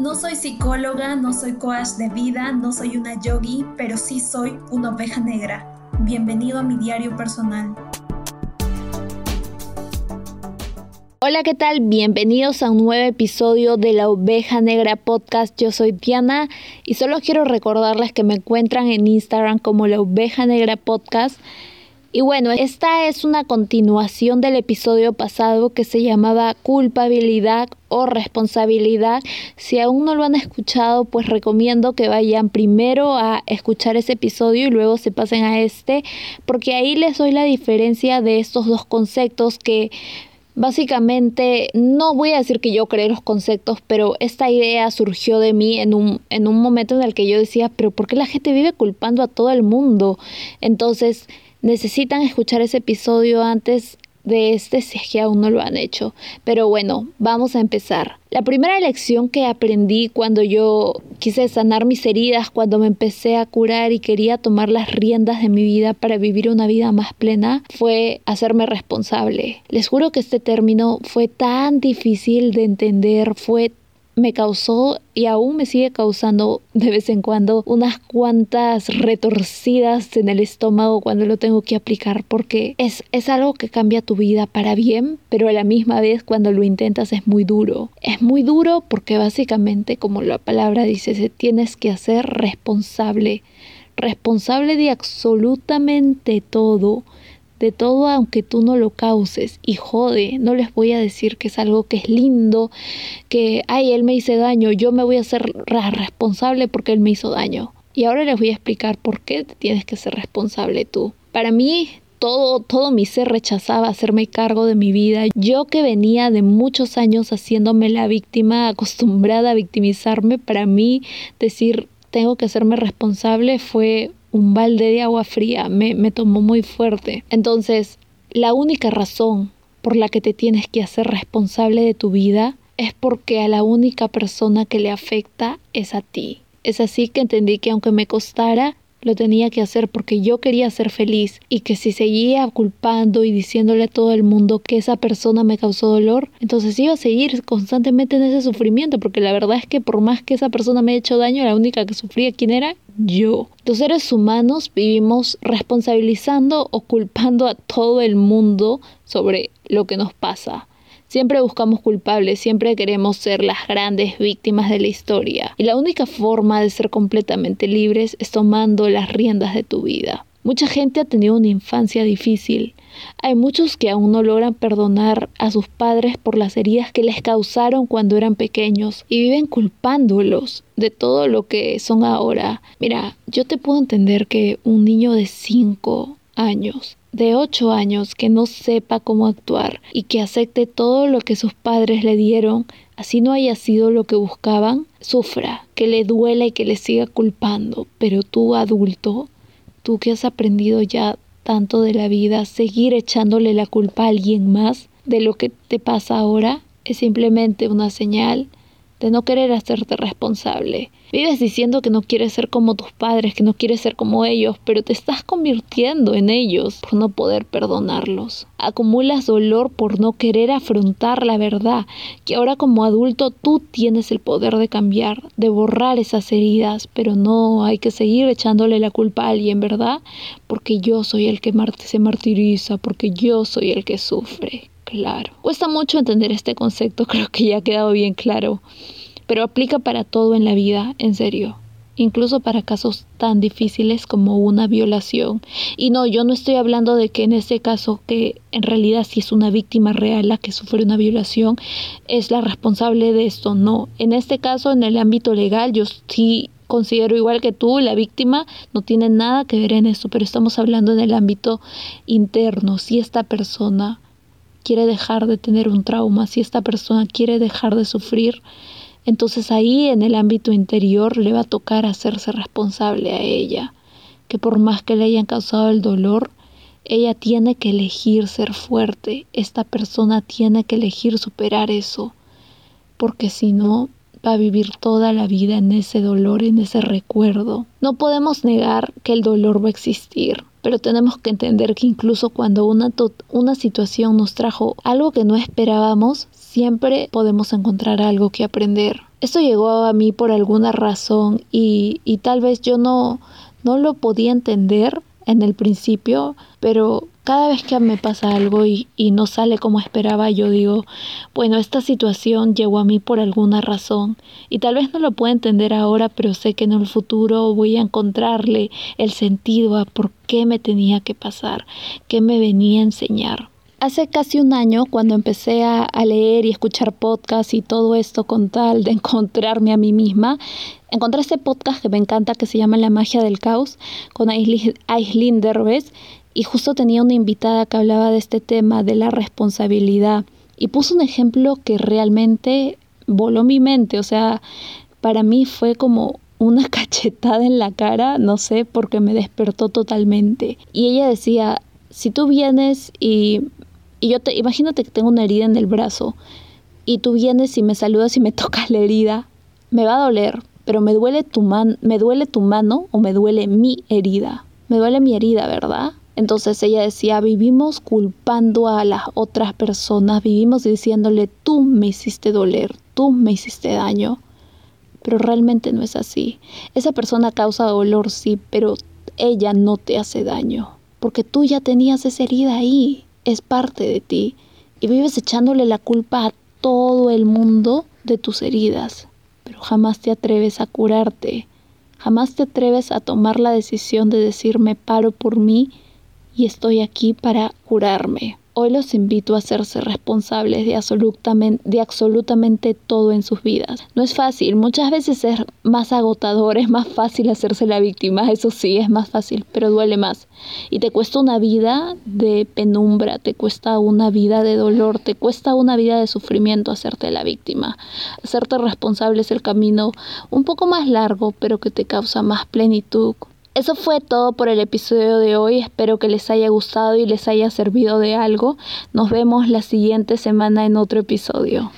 No soy psicóloga, no soy coach de vida, no soy una yogi, pero sí soy una oveja negra. Bienvenido a mi diario personal. Hola, ¿qué tal? Bienvenidos a un nuevo episodio de la Oveja Negra Podcast. Yo soy Diana y solo quiero recordarles que me encuentran en Instagram como la Oveja Negra Podcast y bueno, esta es una continuación del episodio pasado que se llamaba culpabilidad o responsabilidad. Si aún no lo han escuchado, pues recomiendo que vayan primero a escuchar ese episodio y luego se pasen a este, porque ahí les doy la diferencia de estos dos conceptos que Básicamente, no voy a decir que yo creé los conceptos, pero esta idea surgió de mí en un, en un momento en el que yo decía, pero ¿por qué la gente vive culpando a todo el mundo? Entonces, necesitan escuchar ese episodio antes de este si es que aún no lo han hecho. Pero bueno, vamos a empezar. La primera lección que aprendí cuando yo quise sanar mis heridas, cuando me empecé a curar y quería tomar las riendas de mi vida para vivir una vida más plena, fue hacerme responsable. Les juro que este término fue tan difícil de entender, fue me causó y aún me sigue causando de vez en cuando unas cuantas retorcidas en el estómago cuando lo tengo que aplicar porque es, es algo que cambia tu vida para bien, pero a la misma vez cuando lo intentas es muy duro. Es muy duro porque básicamente, como la palabra dice, se tienes que hacer responsable, responsable de absolutamente todo de todo aunque tú no lo causes. Y jode, no les voy a decir que es algo que es lindo, que, ay, él me hizo daño, yo me voy a ser responsable porque él me hizo daño. Y ahora les voy a explicar por qué tienes que ser responsable tú. Para mí, todo, todo mi ser rechazaba hacerme cargo de mi vida. Yo que venía de muchos años haciéndome la víctima, acostumbrada a victimizarme, para mí decir tengo que hacerme responsable fue un balde de agua fría, me, me tomó muy fuerte. Entonces, la única razón por la que te tienes que hacer responsable de tu vida es porque a la única persona que le afecta es a ti. Es así que entendí que aunque me costara, lo tenía que hacer porque yo quería ser feliz y que si seguía culpando y diciéndole a todo el mundo que esa persona me causó dolor, entonces iba a seguir constantemente en ese sufrimiento porque la verdad es que por más que esa persona me haya hecho daño, la única que sufría quién era yo. Los seres humanos vivimos responsabilizando o culpando a todo el mundo sobre lo que nos pasa. Siempre buscamos culpables, siempre queremos ser las grandes víctimas de la historia. Y la única forma de ser completamente libres es tomando las riendas de tu vida. Mucha gente ha tenido una infancia difícil. Hay muchos que aún no logran perdonar a sus padres por las heridas que les causaron cuando eran pequeños y viven culpándolos de todo lo que son ahora. Mira, yo te puedo entender que un niño de 5 años de 8 años que no sepa cómo actuar y que acepte todo lo que sus padres le dieron, así no haya sido lo que buscaban, sufra, que le duela y que le siga culpando. Pero tú adulto, tú que has aprendido ya tanto de la vida, seguir echándole la culpa a alguien más de lo que te pasa ahora, es simplemente una señal de no querer hacerte responsable. Vives diciendo que no quieres ser como tus padres, que no quieres ser como ellos, pero te estás convirtiendo en ellos por no poder perdonarlos. Acumulas dolor por no querer afrontar la verdad, que ahora como adulto tú tienes el poder de cambiar, de borrar esas heridas, pero no hay que seguir echándole la culpa a alguien, ¿verdad? Porque yo soy el que se martiriza, porque yo soy el que sufre claro. Cuesta mucho entender este concepto, creo que ya ha quedado bien claro, pero aplica para todo en la vida, en serio. Incluso para casos tan difíciles como una violación. Y no, yo no estoy hablando de que en este caso, que en realidad si es una víctima real la que sufre una violación, es la responsable de esto. No, en este caso, en el ámbito legal, yo sí considero igual que tú, la víctima no tiene nada que ver en esto, pero estamos hablando en el ámbito interno. Si esta persona quiere dejar de tener un trauma, si esta persona quiere dejar de sufrir, entonces ahí en el ámbito interior le va a tocar hacerse responsable a ella, que por más que le hayan causado el dolor, ella tiene que elegir ser fuerte, esta persona tiene que elegir superar eso, porque si no, va a vivir toda la vida en ese dolor, en ese recuerdo. No podemos negar que el dolor va a existir, pero tenemos que entender que incluso cuando una, una situación nos trajo algo que no esperábamos, siempre podemos encontrar algo que aprender. Esto llegó a mí por alguna razón y, y tal vez yo no, no lo podía entender en el principio, pero cada vez que me pasa algo y, y, no sale como esperaba, yo digo, bueno, esta situación llegó a mí por alguna razón y tal vez no lo pueda entender ahora, pero sé que en el futuro voy a encontrarle el sentido a por qué me tenía que pasar, qué me venía a enseñar. Hace casi un año, cuando empecé a, a leer y escuchar podcasts y todo esto con tal de encontrarme a mí misma, encontré este podcast que me encanta que se llama La magia del caos con Aislinn Derbez y justo tenía una invitada que hablaba de este tema de la responsabilidad y puso un ejemplo que realmente voló mi mente, o sea, para mí fue como una cachetada en la cara, no sé, porque me despertó totalmente. Y ella decía, si tú vienes y, y yo te, imagínate que tengo una herida en el brazo y tú vienes y me saludas y me tocas la herida, me va a doler, pero me duele tu man, me duele tu mano o me duele mi herida. Me duele mi herida, ¿verdad? Entonces ella decía, vivimos culpando a las otras personas, vivimos diciéndole, tú me hiciste doler, tú me hiciste daño. Pero realmente no es así. Esa persona causa dolor, sí, pero ella no te hace daño. Porque tú ya tenías esa herida ahí, es parte de ti. Y vives echándole la culpa a todo el mundo de tus heridas. Pero jamás te atreves a curarte. Jamás te atreves a tomar la decisión de decir me paro por mí y estoy aquí para curarme. Hoy los invito a hacerse responsables de absolutamente, de absolutamente todo en sus vidas. No es fácil, muchas veces es más agotador, es más fácil hacerse la víctima, eso sí, es más fácil, pero duele más. Y te cuesta una vida de penumbra, te cuesta una vida de dolor, te cuesta una vida de sufrimiento hacerte la víctima. Hacerte responsable es el camino un poco más largo, pero que te causa más plenitud, eso fue todo por el episodio de hoy. Espero que les haya gustado y les haya servido de algo. Nos vemos la siguiente semana en otro episodio.